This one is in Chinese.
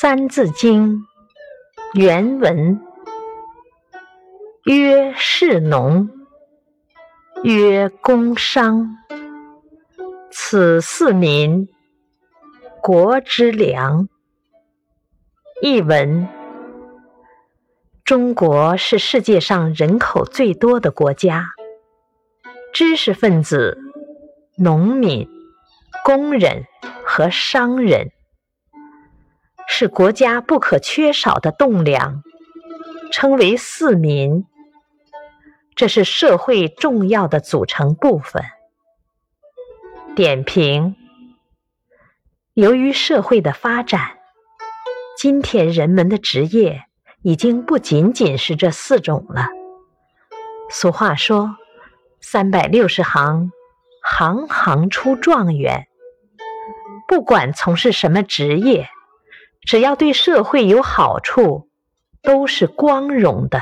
三字经原文曰：士农，曰工商，此四民，国之良。译文：中国是世界上人口最多的国家，知识分子、农民、工人和商人。是国家不可缺少的栋梁，称为四民。这是社会重要的组成部分。点评：由于社会的发展，今天人们的职业已经不仅仅是这四种了。俗话说：“三百六十行，行行出状元。”不管从事什么职业。只要对社会有好处，都是光荣的。